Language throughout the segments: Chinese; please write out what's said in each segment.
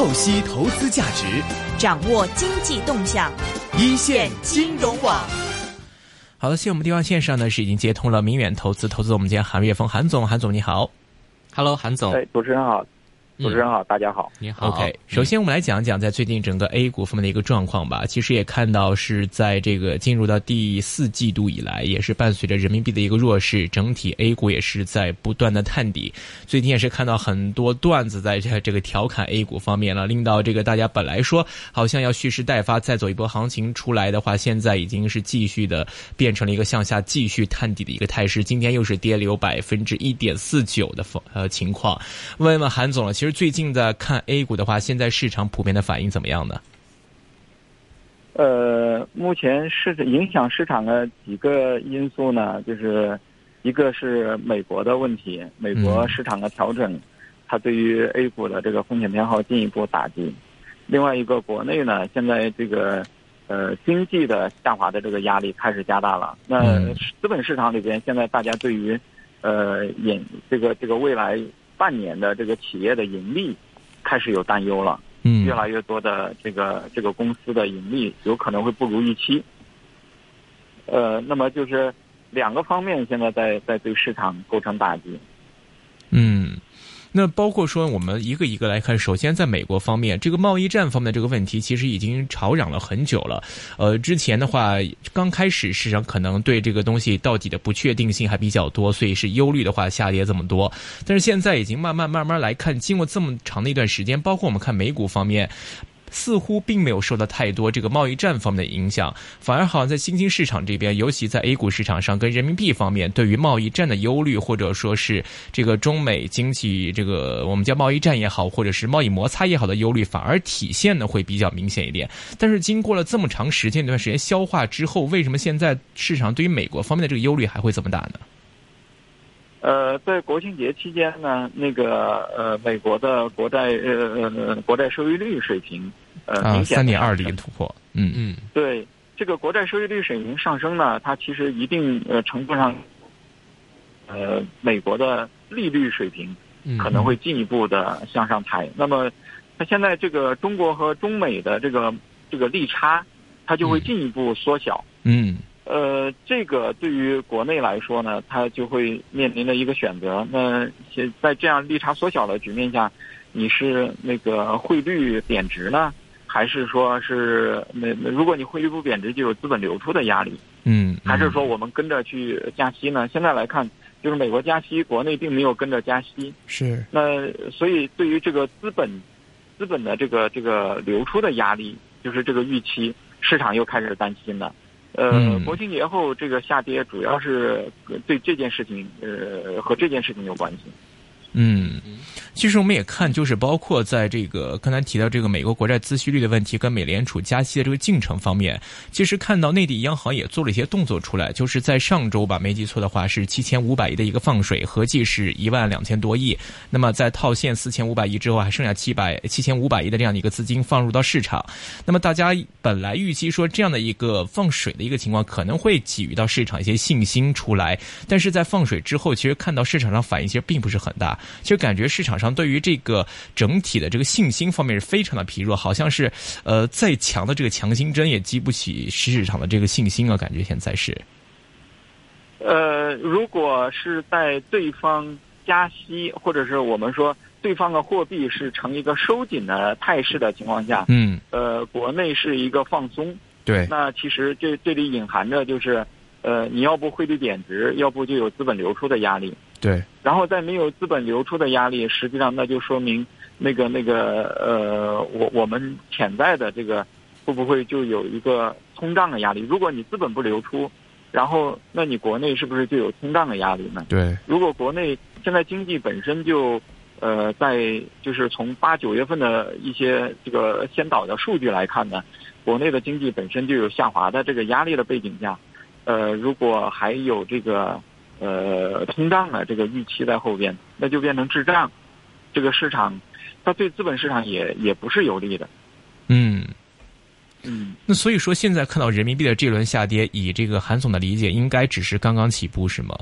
透析投资价值，掌握经济动向，一线金融网。好的，现在我们电话线上呢是已经接通了明远投资投资总监韩岳峰，韩总，韩总你好，Hello，韩总，哎，主持人好。主持人好，大家好，你好。OK，首先我们来讲讲在最近整个 A 股方面的一个状况吧。其实也看到是在这个进入到第四季度以来，也是伴随着人民币的一个弱势，整体 A 股也是在不断的探底。最近也是看到很多段子在这这个调侃 A 股方面了，令到这个大家本来说好像要蓄势待发，再走一波行情出来的话，现在已经是继续的变成了一个向下继续探底的一个态势。今天又是跌了有百分之一点四九的呃情况。问问韩总了，其实。最近的看 A 股的话，现在市场普遍的反应怎么样呢？呃，目前市影响市场的几个因素呢，就是一个是美国的问题，美国市场的调整，它对于 A 股的这个风险偏好进一步打击；另外一个国内呢，现在这个呃经济的下滑的这个压力开始加大了。那资本市场里边，现在大家对于呃引这个这个未来。半年的这个企业的盈利开始有担忧了，嗯，越来越多的这个这个公司的盈利有可能会不如预期，呃，那么就是两个方面现在在在对市场构成打击，嗯。那包括说，我们一个一个来看。首先，在美国方面，这个贸易战方面这个问题，其实已经吵嚷了很久了。呃，之前的话，刚开始市场可能对这个东西到底的不确定性还比较多，所以是忧虑的话下跌这么多。但是现在已经慢慢慢慢来看，经过这么长的一段时间，包括我们看美股方面。似乎并没有受到太多这个贸易战方面的影响，反而好像在新兴市场这边，尤其在 A 股市场上，跟人民币方面对于贸易战的忧虑，或者说是这个中美经济这个我们叫贸易战也好，或者是贸易摩擦也好的忧虑，反而体现的会比较明显一点。但是经过了这么长时间一段时间消化之后，为什么现在市场对于美国方面的这个忧虑还会这么大呢？呃，在国庆节期间呢，那个呃，美国的国债呃呃国债收益率水平呃明显三点二零突破，嗯嗯，对这个国债收益率水平上升呢，它其实一定呃程度上，呃，美国的利率水平可能会进一步的向上抬。那么，它现在这个中国和中美的这个这个利差，它就会进一步缩小。嗯。呃，这个对于国内来说呢，它就会面临着一个选择。那现在这样利差缩小的局面下，你是那个汇率贬值呢，还是说是那如果你汇率不贬值，就有资本流出的压力？嗯，还是说我们跟着去加息呢？现在来看，就是美国加息，国内并没有跟着加息。是。那所以对于这个资本，资本的这个这个流出的压力，就是这个预期，市场又开始担心了。呃，国庆节后这个下跌，主要是对这件事情，呃，和这件事情有关系。嗯，其实我们也看，就是包括在这个刚才提到这个美国国债孳息率的问题，跟美联储加息的这个进程方面，其实看到内地央行也做了一些动作出来，就是在上周吧，没记错的话是七千五百亿的一个放水，合计是一万两千多亿。那么在套现四千五百亿之后，还剩下七百七千五百亿的这样的一个资金放入到市场。那么大家本来预期说这样的一个放水的一个情况，可能会给予到市场一些信心出来，但是在放水之后，其实看到市场上反应其实并不是很大。其实感觉市场上对于这个整体的这个信心方面是非常的疲弱，好像是呃再强的这个强心针也激不起市场的这个信心啊，感觉现在是。呃，如果是在对方加息，或者是我们说对方的货币是呈一个收紧的态势的情况下，嗯，呃，国内是一个放松，对，那其实这这里隐含着就是，呃，你要不汇率贬值，要不就有资本流出的压力。对，然后在没有资本流出的压力，实际上那就说明那个那个呃，我我们潜在的这个会不会就有一个通胀的压力？如果你资本不流出，然后那你国内是不是就有通胀的压力呢？对，如果国内现在经济本身就呃在就是从八九月份的一些这个先导的数据来看呢，国内的经济本身就有下滑的这个压力的背景下，呃，如果还有这个。呃，通胀的这个预期在后边，那就变成滞胀，这个市场，它对资本市场也也不是有利的。嗯，嗯，那所以说现在看到人民币的这轮下跌，以这个韩总的理解，应该只是刚刚起步是吗？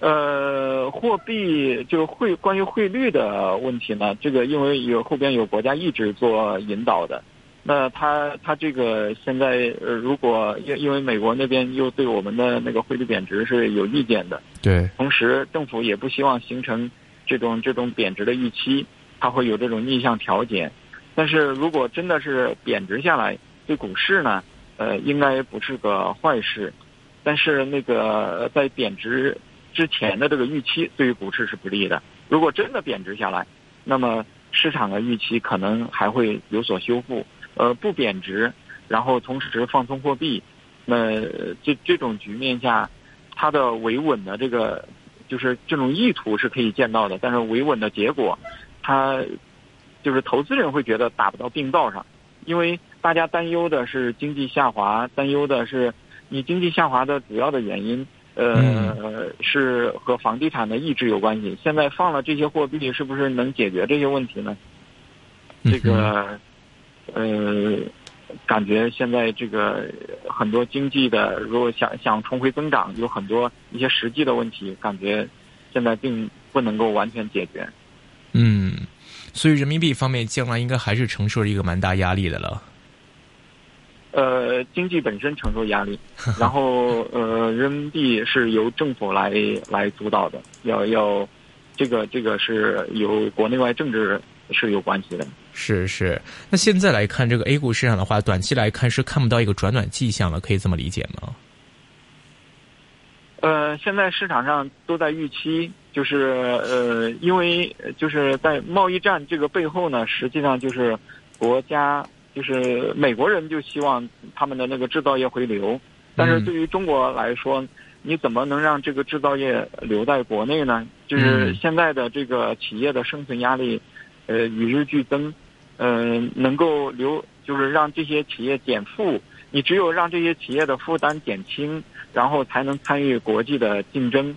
呃，呃，货币就是汇关于汇率的问题呢，这个因为有后边有国家一直做引导的，那他他这个现在呃，如果因因为美国那边又对我们的那个汇率贬值是有意见的，对，同时政府也不希望形成这种这种贬值的预期，它会有这种逆向调节。但是如果真的是贬值下来，对股市呢，呃，应该不是个坏事。但是那个在贬值。之前的这个预期对于股市是不利的。如果真的贬值下来，那么市场的预期可能还会有所修复。呃，不贬值，然后同时放松货币，那这这种局面下，它的维稳的这个就是这种意图是可以见到的。但是维稳的结果，它就是投资人会觉得打不到病灶上，因为大家担忧的是经济下滑，担忧的是你经济下滑的主要的原因。呃，是和房地产的抑制有关系。现在放了这些货币，是不是能解决这些问题呢？这个，呃，感觉现在这个很多经济的，如果想想重回增长，有很多一些实际的问题，感觉现在并不能够完全解决。嗯，所以人民币方面将来应该还是承受一个蛮大压力的了。呃，经济本身承受压力，然后呃，人民币是由政府来来主导的，要要，这个这个是由国内外政治是有关系的。是是，那现在来看这个 A 股市场的话，短期来看是看不到一个转暖迹象了，可以这么理解吗？呃，现在市场上都在预期，就是呃，因为就是在贸易战这个背后呢，实际上就是国家。就是美国人就希望他们的那个制造业回流，但是对于中国来说，你怎么能让这个制造业留在国内呢？就是现在的这个企业的生存压力，呃，与日俱增，嗯，能够留，就是让这些企业减负。你只有让这些企业的负担减轻，然后才能参与国际的竞争。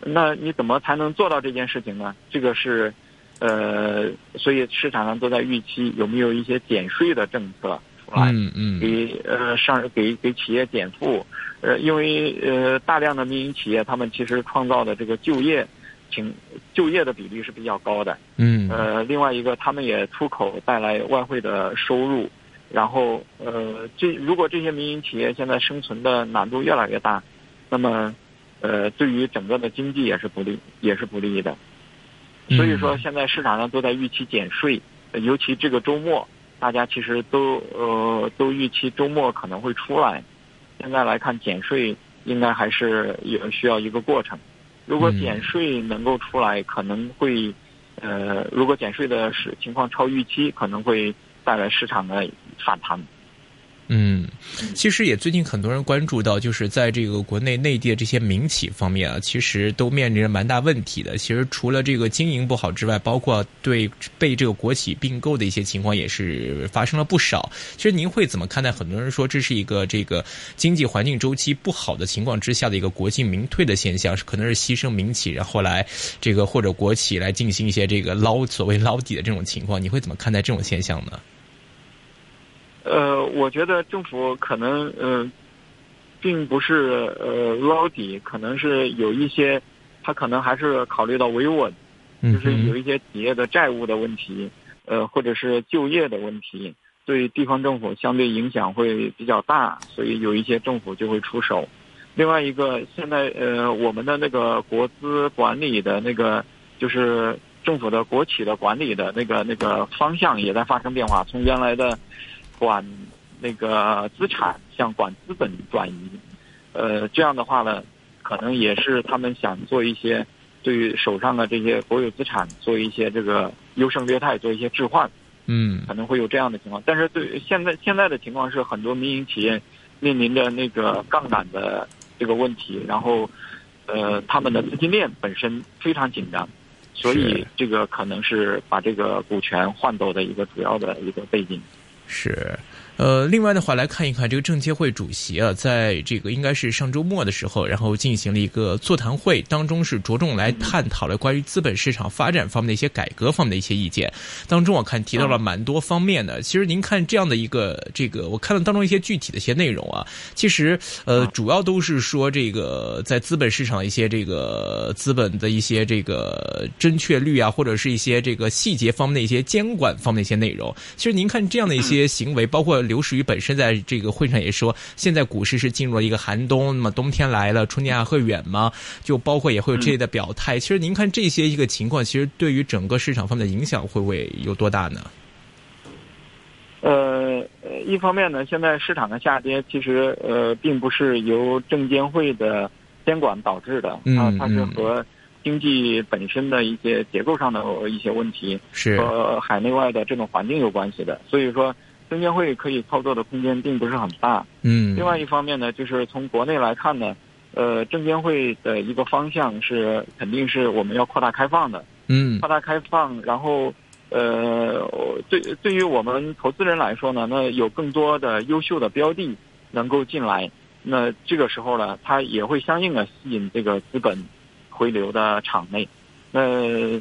那你怎么才能做到这件事情呢？这个是。呃，所以市场上都在预期有没有一些减税的政策出来，嗯嗯，给呃上给给企业减负，呃，因为呃大量的民营企业他们其实创造的这个就业，情就业的比例是比较高的，嗯，呃，另外一个他们也出口带来外汇的收入，然后呃这如果这些民营企业现在生存的难度越来越大，那么呃对于整个的经济也是不利也是不利的。所以说，现在市场上都在预期减税，尤其这个周末，大家其实都呃都预期周末可能会出来。现在来看，减税应该还是有需要一个过程。如果减税能够出来，可能会呃，如果减税的是情况超预期，可能会带来市场的反弹。嗯，其实也最近很多人关注到，就是在这个国内内地的这些民企方面啊，其实都面临着蛮大问题的。其实除了这个经营不好之外，包括对被这个国企并购的一些情况也是发生了不少。其实您会怎么看待？很多人说这是一个这个经济环境周期不好的情况之下的一个国进民退的现象，是可能是牺牲民企，然后来这个或者国企来进行一些这个捞所谓捞底的这种情况。你会怎么看待这种现象呢？呃，我觉得政府可能呃，并不是呃捞底，可能是有一些，他可能还是考虑到维稳，就是有一些企业的债务的问题，呃，或者是就业的问题，对地方政府相对影响会比较大，所以有一些政府就会出手。另外一个，现在呃，我们的那个国资管理的那个，就是政府的国企的管理的那个那个方向也在发生变化，从原来的。管那个资产向管资本转移，呃，这样的话呢，可能也是他们想做一些对于手上的这些国有资产做一些这个优胜劣汰，做一些置换，嗯，可能会有这样的情况。但是对现在现在的情况是，很多民营企业面临着那个杠杆的这个问题，然后呃，他们的资金链本身非常紧张，所以这个可能是把这个股权换走的一个主要的一个背景。是，呃，另外的话来看一看这个证监会主席啊，在这个应该是上周末的时候，然后进行了一个座谈会，当中是着重来探讨了关于资本市场发展方面的一些改革方面的一些意见。当中我看提到了蛮多方面的。其实您看这样的一个这个，我看到当中一些具体的一些内容啊，其实呃，主要都是说这个在资本市场一些这个资本的一些这个正确率啊，或者是一些这个细节方面的一些监管方面的一些内容。其实您看这样的一些行为，包括。刘士余本身在这个会上也说，现在股市是进入了一个寒冬，那么冬天来了，春天还会远吗？就包括也会有这类的表态。其实您看这些一个情况，其实对于整个市场方面的影响会不会有多大呢？呃，一方面呢，现在市场的下跌其实呃并不是由证监会的监管导致的啊，它是和经济本身的一些结构上的一些问题，是和海内外的这种环境有关系的，所以说。证监会可以操作的空间并不是很大。嗯。另外一方面呢，就是从国内来看呢，呃，证监会的一个方向是肯定是我们要扩大开放的。嗯。扩大开放，然后呃，对对于我们投资人来说呢，那有更多的优秀的标的能够进来，那这个时候呢，它也会相应的吸引这个资本回流的场内。那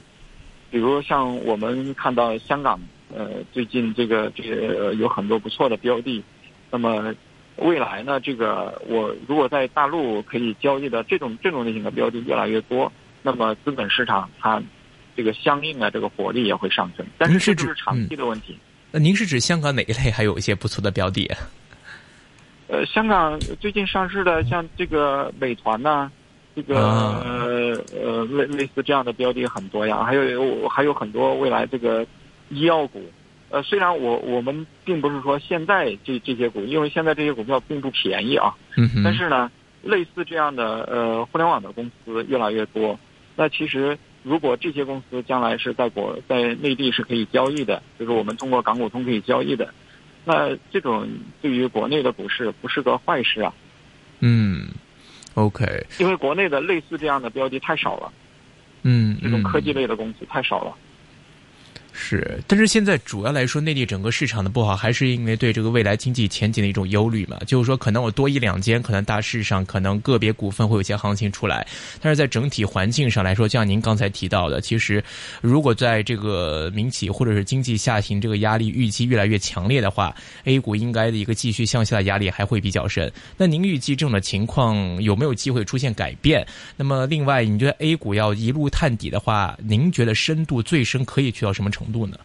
比如像我们看到香港。呃，最近这个这个有很多不错的标的，那么未来呢，这个我如果在大陆可以交易的这种这种类型的标的越来越多，那么资本市场它这个相应的这个活力也会上升。但是这就是长期的问题。那您是指香港哪一类还有一些不错的标的？呃，香港最近上市的像这个美团呐，这个呃呃类类似这样的标的很多呀，还有还有很多未来这个。医药股，呃，虽然我我们并不是说现在这这些股，因为现在这些股票并不便宜啊，但是呢，类似这样的呃互联网的公司越来越多。那其实如果这些公司将来是在国在内地是可以交易的，就是我们通过港股通可以交易的，那这种对于国内的股市不是个坏事啊。嗯，OK，因为国内的类似这样的标的太少了，嗯，这种科技类的公司太少了。是，但是现在主要来说，内地整个市场的不好，还是因为对这个未来经济前景的一种忧虑嘛？就是说，可能我多一两间，可能大市上可能个别股份会有些行情出来，但是在整体环境上来说，像您刚才提到的，其实如果在这个民企或者是经济下行这个压力预期越来越强烈的话，A 股应该的一个继续向下的压力还会比较深。那您预计这种的情况有没有机会出现改变？那么另外，你觉得 A 股要一路探底的话，您觉得深度最深可以去到什么程度？程度呢？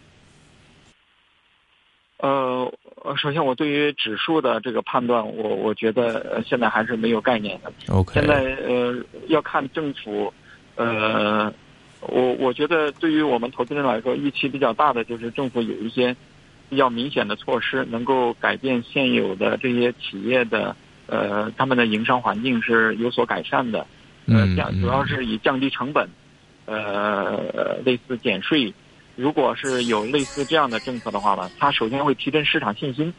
呃，首先我对于指数的这个判断，我我觉得现在还是没有概念的。OK，现在呃要看政府，呃，我我觉得对于我们投资人来说，预期比较大的就是政府有一些比较明显的措施，能够改变现有的这些企业的呃他们的营商环境是有所改善的。嗯，降主要是以降低成本，呃，类似减税。如果是有类似这样的政策的话呢，它首先会提振市场信心，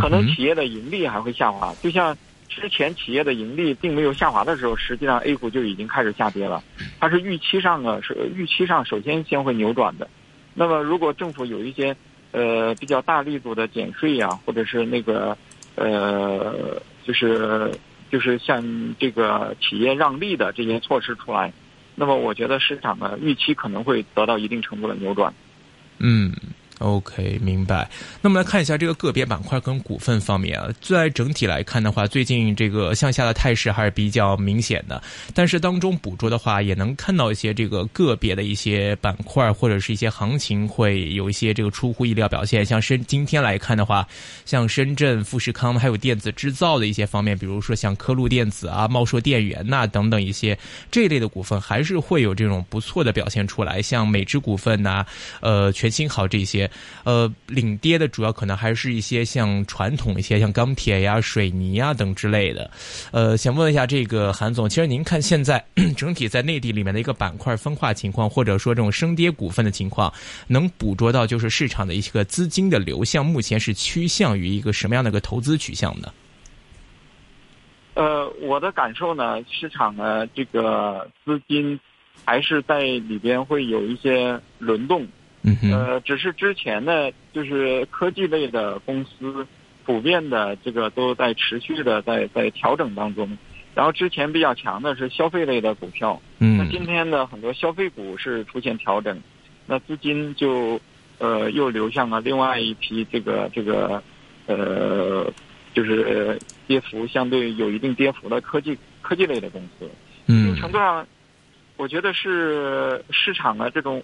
可能企业的盈利还会下滑。就像之前企业的盈利并没有下滑的时候，实际上 A 股就已经开始下跌了。它是预期上的，是预期上首先先会扭转的。那么如果政府有一些呃比较大力度的减税呀，或者是那个呃就是就是像这个企业让利的这些措施出来。那么，我觉得市场的预期可能会得到一定程度的扭转。嗯。OK，明白。那么来看一下这个个别板块跟股份方面啊，在整体来看的话，最近这个向下的态势还是比较明显的。但是当中捕捉的话，也能看到一些这个个别的一些板块或者是一些行情会有一些这个出乎意料表现。像深今天来看的话，像深圳富士康还有电子制造的一些方面，比如说像科路电子啊、茂硕电源呐等等一些这一类的股份，还是会有这种不错的表现出来。像美芝股份呐、呃全新好这些。呃，领跌的主要可能还是一些像传统一些，像钢铁呀、水泥呀等之类的。呃，想问一下这个韩总，其实您看现在 整体在内地里面的一个板块分化情况，或者说这种升跌股份的情况，能捕捉到就是市场的一个资金的流向，目前是趋向于一个什么样的一个投资取向呢？呃，我的感受呢，市场呢这个资金还是在里边会有一些轮动。嗯呃，只是之前呢，就是科技类的公司，普遍的这个都在持续的在在调整当中。然后之前比较强的是消费类的股票，嗯那今天的很多消费股是出现调整，那资金就呃又流向了另外一批这个这个呃就是跌幅相对有一定跌幅的科技科技类的公司。嗯程度上，我觉得是市场的这种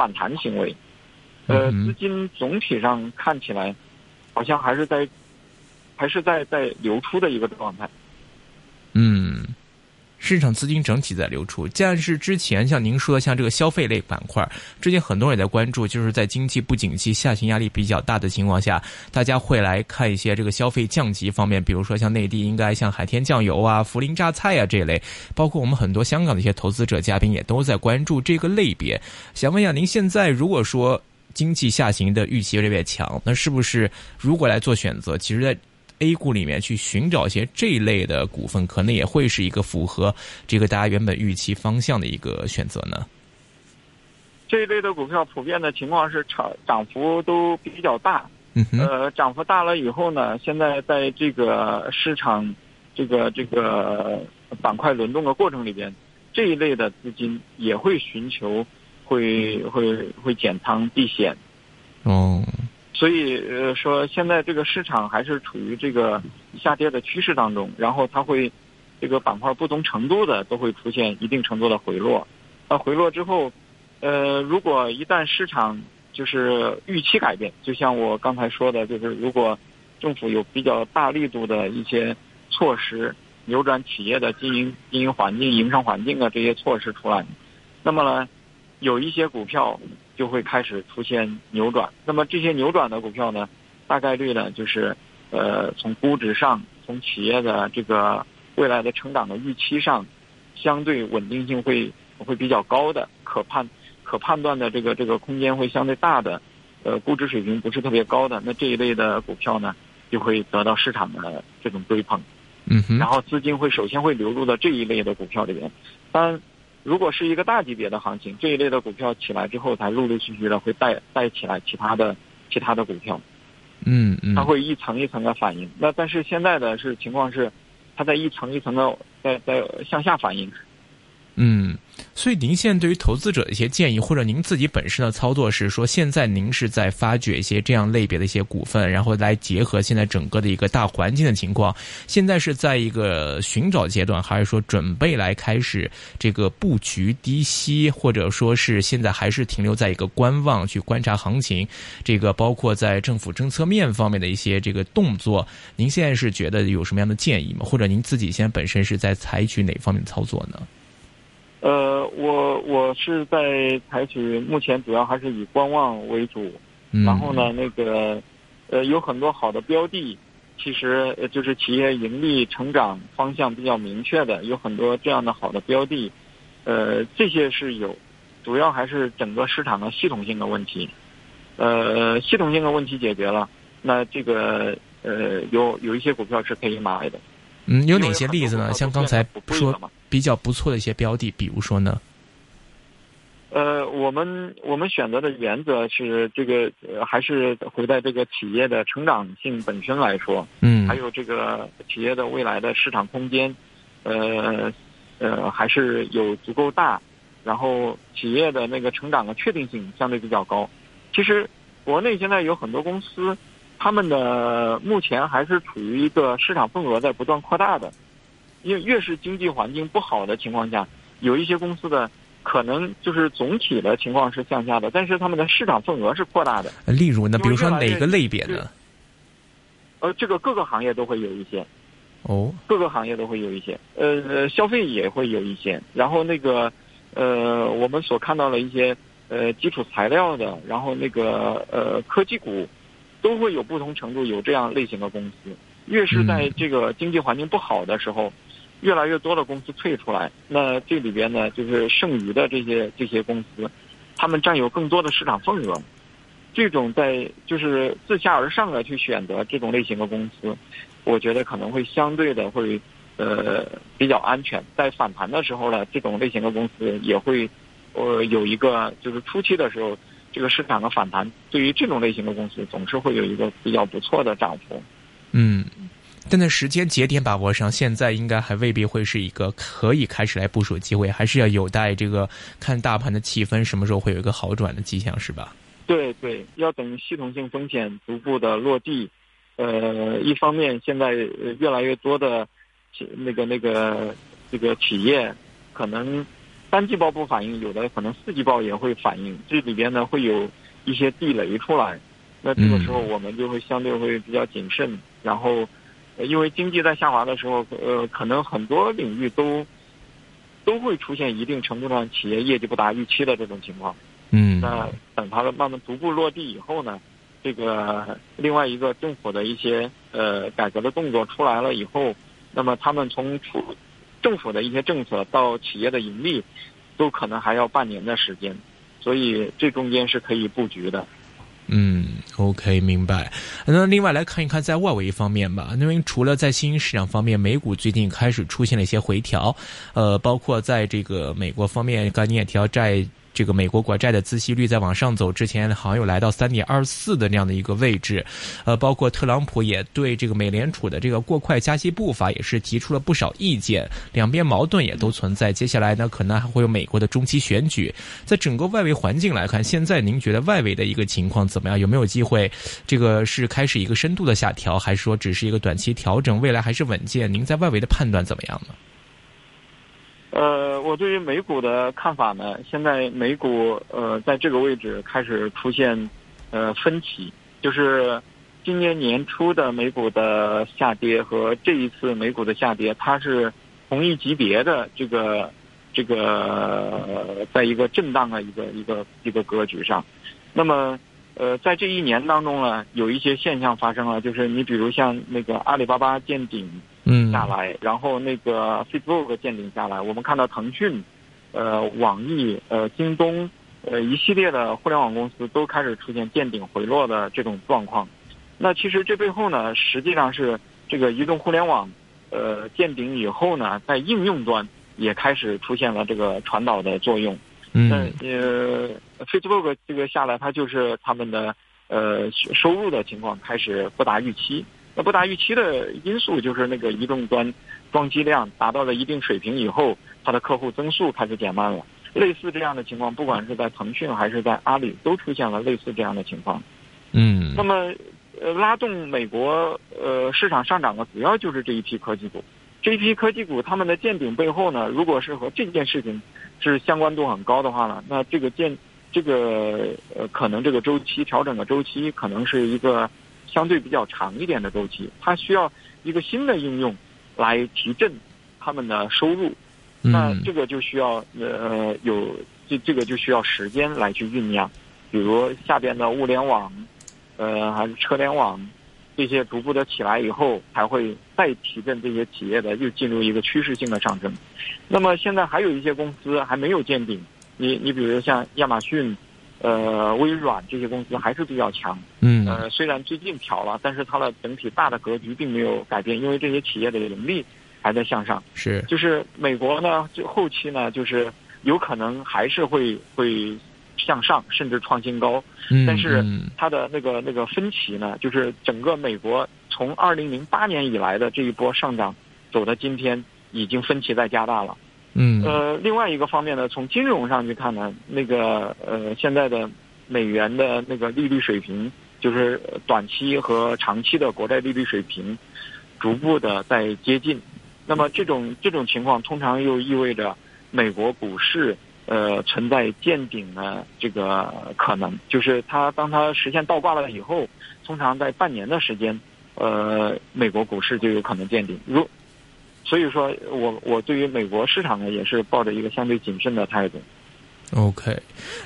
反弹行为。呃，资金总体上看起来，好像还是在，还是在在流出的一个状态。嗯，市场资金整体在流出，但是之前像您说的，像这个消费类板块，之前很多人也在关注，就是在经济不景气、下行压力比较大的情况下，大家会来看一些这个消费降级方面，比如说像内地应该像海天酱油啊、涪陵榨菜啊这一类，包括我们很多香港的一些投资者嘉宾也都在关注这个类别。想问一下，您现在如果说经济下行的预期越来越强，那是不是如果来做选择，其实在 A 股里面去寻找一些这一类的股份，可能也会是一个符合这个大家原本预期方向的一个选择呢？这一类的股票普遍的情况是涨涨幅都比较大，嗯哼，呃，涨幅大了以后呢，现在在这个市场这个这个板块轮动的过程里边，这一类的资金也会寻求会会会减仓避险。哦，所以呃说现在这个市场还是处于这个下跌的趋势当中，然后它会这个板块不同程度的都会出现一定程度的回落。那回落之后，呃，如果一旦市场就是预期改变，就像我刚才说的，就是如果政府有比较大力度的一些措施，扭转企业的经营经营环境、营商环境啊这些措施出来，那么呢，有一些股票就会开始出现扭转。那么这些扭转的股票呢，大概率呢就是呃从估值上，从企业的这个未来的成长的预期上，相对稳定性会会比较高的，可判可判断的这个这个空间会相对大的，呃估值水平不是特别高的，那这一类的股票呢就会得到市场的这种追捧。嗯哼然，后资金会首先会流入到这一类的股票里边。当然，如果是一个大级别的行情，这一类的股票起来之后，才陆陆续续的会带带起来其他的其他的股票，嗯嗯它，会一层一层的反应。那但是现在的是情况是，它在一层一层的在在向下反应。嗯，所以您现在对于投资者的一些建议，或者您自己本身的操作是说，现在您是在发掘一些这样类别的一些股份，然后来结合现在整个的一个大环境的情况，现在是在一个寻找阶段，还是说准备来开始这个布局低吸，或者说是现在还是停留在一个观望去观察行情？这个包括在政府政策面方面的一些这个动作，您现在是觉得有什么样的建议吗？或者您自己现在本身是在采取哪方面的操作呢？呃，我我是在采取目前主要还是以观望为主，嗯，然后呢，那个呃有很多好的标的，其实呃就是企业盈利成长方向比较明确的，有很多这样的好的标的，呃这些是有，主要还是整个市场的系统性的问题，呃系统性的问题解决了，那这个呃有有一些股票是可以买的。嗯，有哪些例子呢？像刚才不贵说了嘛比较不错的一些标的，比如说呢？呃，我们我们选择的原则是这个，呃，还是回在这个企业的成长性本身来说，嗯，还有这个企业的未来的市场空间，呃呃，还是有足够大，然后企业的那个成长的确定性相对比较高。其实国内现在有很多公司，他们的目前还是处于一个市场份额在不断扩大的，因为越是经济环境不好的情况下，有一些公司的可能就是总体的情况是向下的，但是他们的市场份额是扩大的。例如呢，比如说哪个类别呢？呃，这个各个行业都会有一些。哦，各个行业都会有一些，呃，消费也会有一些，然后那个，呃，我们所看到的一些呃基础材料的，然后那个呃科技股，都会有不同程度有这样类型的公司。越是在这个经济环境不好的时候，越来越多的公司退出来，那这里边呢，就是剩余的这些这些公司，他们占有更多的市场份额。这种在就是自下而上的去选择这种类型的公司，我觉得可能会相对的会呃比较安全。在反弹的时候呢，这种类型的公司也会呃有一个就是初期的时候，这个市场的反弹对于这种类型的公司总是会有一个比较不错的涨幅。嗯，但在时间节点把握上，现在应该还未必会是一个可以开始来部署机会，还是要有待这个看大盘的气氛什么时候会有一个好转的迹象，是吧？对对，要等系统性风险逐步的落地。呃，一方面现在越来越多的那个那个这个企业可能三季报不反应，有的可能四季报也会反应，这里边呢会有一些地雷出来。那这个时候我们就会相对会比较谨慎，然后因为经济在下滑的时候，呃，可能很多领域都都会出现一定程度上企业业绩不达预期的这种情况。嗯，那等它的慢慢逐步落地以后呢，这个另外一个政府的一些呃改革的动作出来了以后，那么他们从出政府的一些政策到企业的盈利，都可能还要半年的时间，所以这中间是可以布局的。嗯，OK，明白。那另外来看一看在外围方面吧，因为除了在新兴市场方面，美股最近开始出现了一些回调，呃，包括在这个美国方面，刚你也提到债。这个美国国债的孳息率在往上走之前，好像有来到三点二四的那样的一个位置，呃，包括特朗普也对这个美联储的这个过快加息步伐也是提出了不少意见，两边矛盾也都存在。接下来呢，可能还会有美国的中期选举，在整个外围环境来看，现在您觉得外围的一个情况怎么样？有没有机会？这个是开始一个深度的下调，还是说只是一个短期调整？未来还是稳健？您在外围的判断怎么样呢？呃，我对于美股的看法呢，现在美股呃在这个位置开始出现呃分歧，就是今年年初的美股的下跌和这一次美股的下跌，它是同一级别的这个这个在一个震荡的一个一个一个格局上。那么呃在这一年当中呢，有一些现象发生了，就是你比如像那个阿里巴巴见顶。嗯，下来，然后那个 Facebook 见顶下来，我们看到腾讯、呃网易、呃京东、呃一系列的互联网公司都开始出现见顶回落的这种状况。那其实这背后呢，实际上是这个移动互联网呃见顶以后呢，在应用端也开始出现了这个传导的作用。嗯，呃 Facebook 这个下来，它就是他们的呃收入的情况开始不达预期。那不达预期的因素就是那个移动端装机量达到了一定水平以后，它的客户增速开始减慢了。类似这样的情况，不管是在腾讯还是在阿里，都出现了类似这样的情况。嗯。那么，呃，拉动美国呃市场上涨的主要就是这一批科技股。这一批科技股，他们的见顶背后呢，如果是和这件事情是相关度很高的话呢，那这个见这个呃可能这个周期调整的周期可能是一个。相对比较长一点的周期，它需要一个新的应用来提振他们的收入，那这个就需要呃有这这个就需要时间来去酝酿，比如下边的物联网，呃还是车联网这些逐步的起来以后，才会再提振这些企业的又进入一个趋势性的上升。那么现在还有一些公司还没有见顶，你你比如像亚马逊。呃，微软这些公司还是比较强。嗯。呃，虽然最近调了，但是它的整体大的格局并没有改变，因为这些企业的盈利还在向上。是。就是美国呢，就后期呢，就是有可能还是会会向上，甚至创新高。嗯。但是它的那个那个分歧呢，就是整个美国从二零零八年以来的这一波上涨走到今天，已经分歧在加大了。嗯，呃，另外一个方面呢，从金融上去看呢，那个呃，现在的美元的那个利率水平，就是短期和长期的国债利率水平，逐步的在接近。那么这种这种情况，通常又意味着美国股市呃存在见顶的这个可能，就是它当它实现倒挂了以后，通常在半年的时间，呃，美国股市就有可能见顶。如所以说我我对于美国市场呢，也是抱着一个相对谨慎的态度。OK，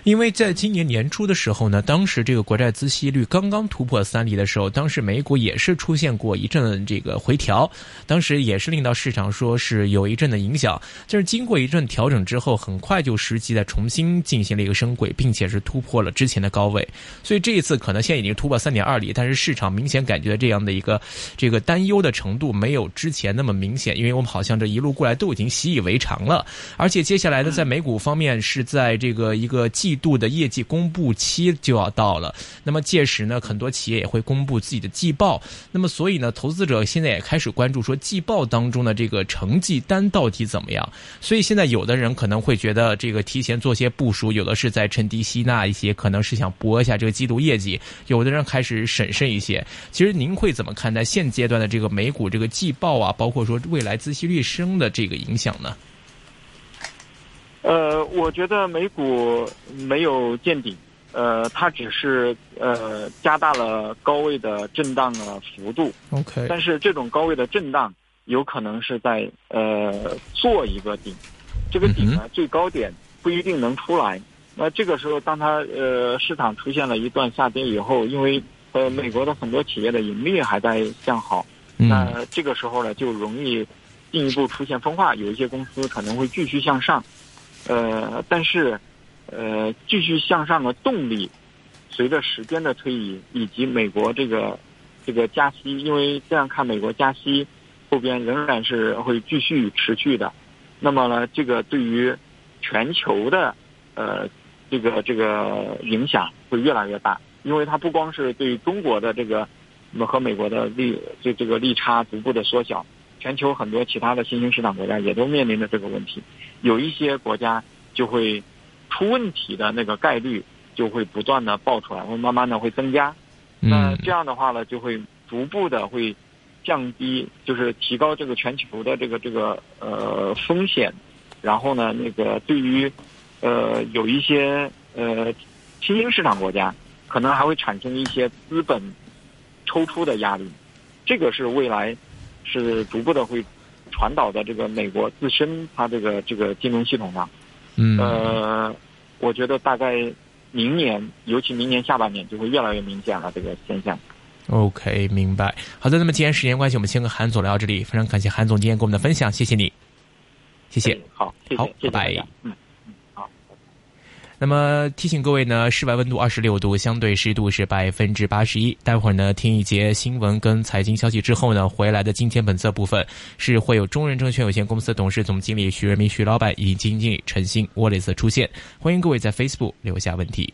因为在今年年初的时候呢，当时这个国债孳息率刚刚突破三厘的时候，当时美股也是出现过一阵这个回调，当时也是令到市场说是有一阵的影响。就是经过一阵调整之后，很快就实际在重新进行了一个升轨，并且是突破了之前的高位。所以这一次可能现在已经突破三点二厘，但是市场明显感觉这样的一个这个担忧的程度没有之前那么明显，因为我们好像这一路过来都已经习以为常了。而且接下来呢，在美股方面是在这个一个季度的业绩公布期就要到了，那么届时呢，很多企业也会公布自己的季报，那么所以呢，投资者现在也开始关注说季报当中的这个成绩单到底怎么样。所以现在有的人可能会觉得这个提前做些部署，有的是在趁低吸纳一些，可能是想搏一下这个季度业绩，有的人开始审慎一些。其实您会怎么看待现阶段的这个美股这个季报啊，包括说未来资息率升的这个影响呢？呃，我觉得美股没有见顶，呃，它只是呃加大了高位的震荡的幅度。OK，但是这种高位的震荡有可能是在呃做一个顶，这个顶呢、最高点不一定能出来。那这个时候，当它呃市场出现了一段下跌以后，因为呃美国的很多企业的盈利还在向好，嗯那这个时候呢就容易进一步出现分化，有一些公司可能会继续向上，呃，但是呃继续向上的动力，随着时间的推移以及美国这个这个加息，因为这样看美国加息后边仍然是会继续持续的，那么呢，这个对于全球的呃这个这个影响会越来越大，因为它不光是对中国的这个和美国的利这这个利差逐步的缩小，全球很多其他的新兴市场国家也都面临着这个问题，有一些国家就会出问题的那个概率就会不断的爆出来，会慢慢的会增加。那嗯这样的话呢，就会逐步的会降低，就是提高这个全球的这个这个呃风险，然后呢，那个对于呃有一些呃新兴市场国家，可能还会产生一些资本抽出的压力，这个是未来是逐步的会传导到这个美国自身它这个这个金融系统上。嗯呃，我觉得大概明年，尤其明年下半年就会越来越明显了这个现象。OK，明白。好的，那么既然时间关系，我们先跟韩总聊到这里。非常感谢韩总今天给我们的分享，谢谢你，谢谢。哎好，谢谢，好谢谢拜拜。嗯。那么提醒各位呢，室外温度二十六度，相对湿度是百分之八十一。待会儿呢，听一节新闻跟财经消息之后呢，回来的今天本色部分是会有中人证券有限公司董事总经理徐仁民徐老板以及经理陈鑫 Wallace 出现。欢迎各位在 Facebook 留下问题。